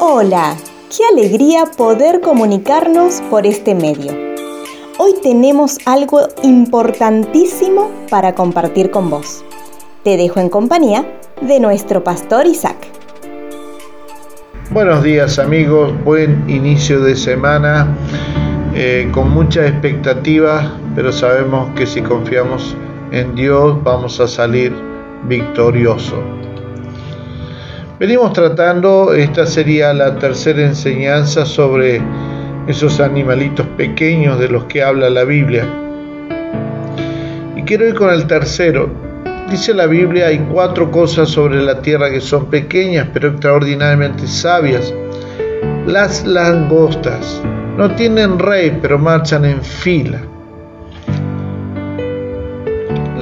Hola, qué alegría poder comunicarnos por este medio. Hoy tenemos algo importantísimo para compartir con vos. Te dejo en compañía de nuestro pastor Isaac. Buenos días amigos, buen inicio de semana, eh, con mucha expectativa, pero sabemos que si confiamos en Dios vamos a salir victorioso. Venimos tratando, esta sería la tercera enseñanza sobre esos animalitos pequeños de los que habla la Biblia. Y quiero ir con el tercero. Dice la Biblia, hay cuatro cosas sobre la tierra que son pequeñas pero extraordinariamente sabias. Las langostas no tienen rey pero marchan en fila.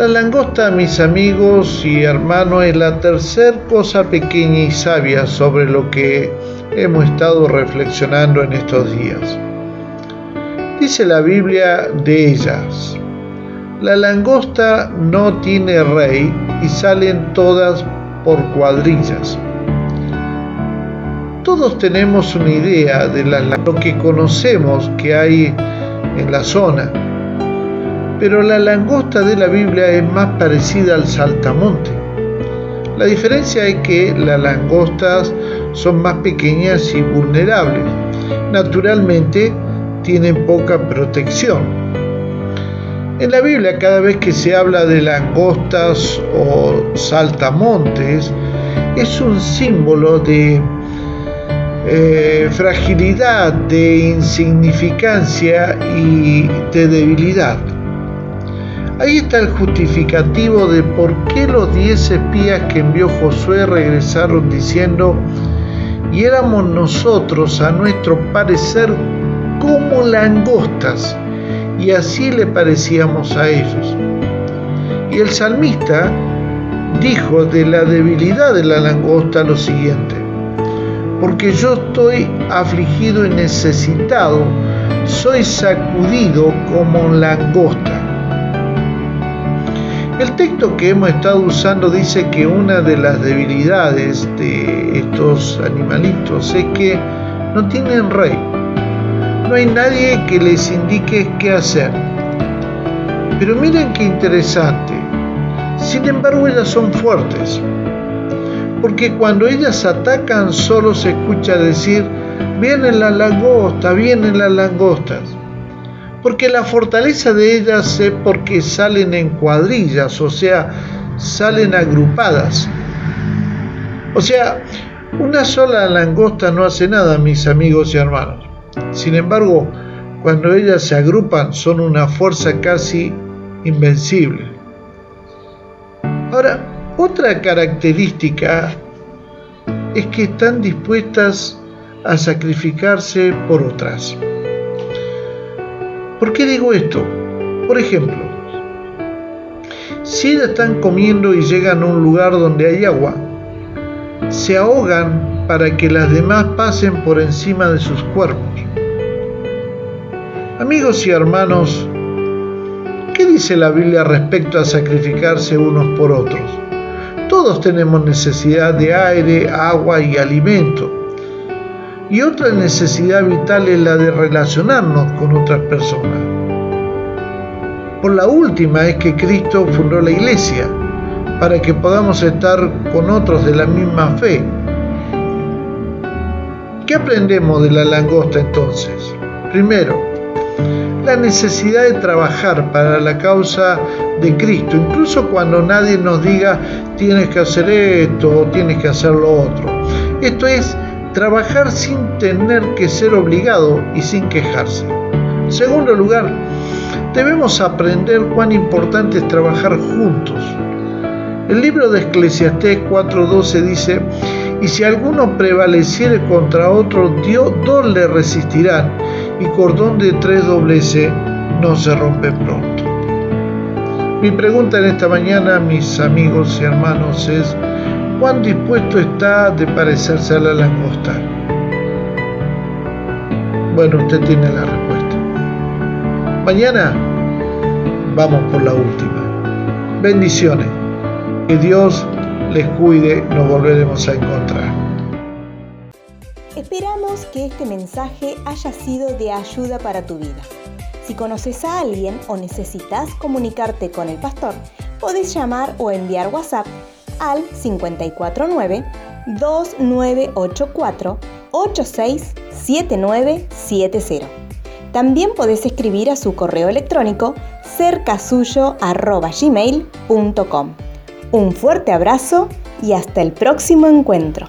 La langosta, mis amigos y hermanos, es la tercera cosa pequeña y sabia sobre lo que hemos estado reflexionando en estos días. Dice la Biblia de ellas, la langosta no tiene rey y salen todas por cuadrillas. Todos tenemos una idea de lo que conocemos que hay en la zona pero la langosta de la Biblia es más parecida al saltamonte. La diferencia es que las langostas son más pequeñas y vulnerables. Naturalmente tienen poca protección. En la Biblia cada vez que se habla de langostas o saltamontes es un símbolo de eh, fragilidad, de insignificancia y de debilidad. Ahí está el justificativo de por qué los diez espías que envió Josué regresaron diciendo, y éramos nosotros a nuestro parecer como langostas, y así le parecíamos a ellos. Y el salmista dijo de la debilidad de la langosta lo siguiente, porque yo estoy afligido y necesitado, soy sacudido como langosta. El texto que hemos estado usando dice que una de las debilidades de estos animalitos es que no tienen rey. No hay nadie que les indique qué hacer. Pero miren qué interesante. Sin embargo, ellas son fuertes. Porque cuando ellas atacan solo se escucha decir, vienen las langostas, vienen las langostas porque la fortaleza de ellas es porque salen en cuadrillas, o sea, salen agrupadas. O sea, una sola langosta no hace nada, mis amigos y hermanos. Sin embargo, cuando ellas se agrupan son una fuerza casi invencible. Ahora, otra característica es que están dispuestas a sacrificarse por otras. ¿Por qué digo esto? Por ejemplo, si están comiendo y llegan a un lugar donde hay agua, se ahogan para que las demás pasen por encima de sus cuerpos. Amigos y hermanos, ¿qué dice la Biblia respecto a sacrificarse unos por otros? Todos tenemos necesidad de aire, agua y alimento y otra necesidad vital es la de relacionarnos con otras personas. Por la última es que Cristo fundó la iglesia, para que podamos estar con otros de la misma fe. ¿Qué aprendemos de la langosta entonces? Primero, la necesidad de trabajar para la causa de Cristo, incluso cuando nadie nos diga tienes que hacer esto o tienes que hacer lo otro. Esto es trabajar sin tener que ser obligado y sin quejarse. Segundo lugar, debemos aprender cuán importante es trabajar juntos. El libro de Eclesiastés 4:12 dice, y si alguno prevaleciere contra otro, Dios dos le resistirán, y cordón de tres dobleces no se rompe pronto. Mi pregunta en esta mañana, mis amigos y hermanos, es, cuán dispuesto está de parecerse a la langosta. Bueno, usted tiene la respuesta. Mañana vamos por la última. Bendiciones. Que Dios les cuide, nos volveremos a encontrar. Esperamos que este mensaje haya sido de ayuda para tu vida. Si conoces a alguien o necesitas comunicarte con el pastor, podés llamar o enviar WhatsApp al 549 2984 867970. También podés escribir a su correo electrónico cercasuyo.gmail.com. Un fuerte abrazo y hasta el próximo encuentro.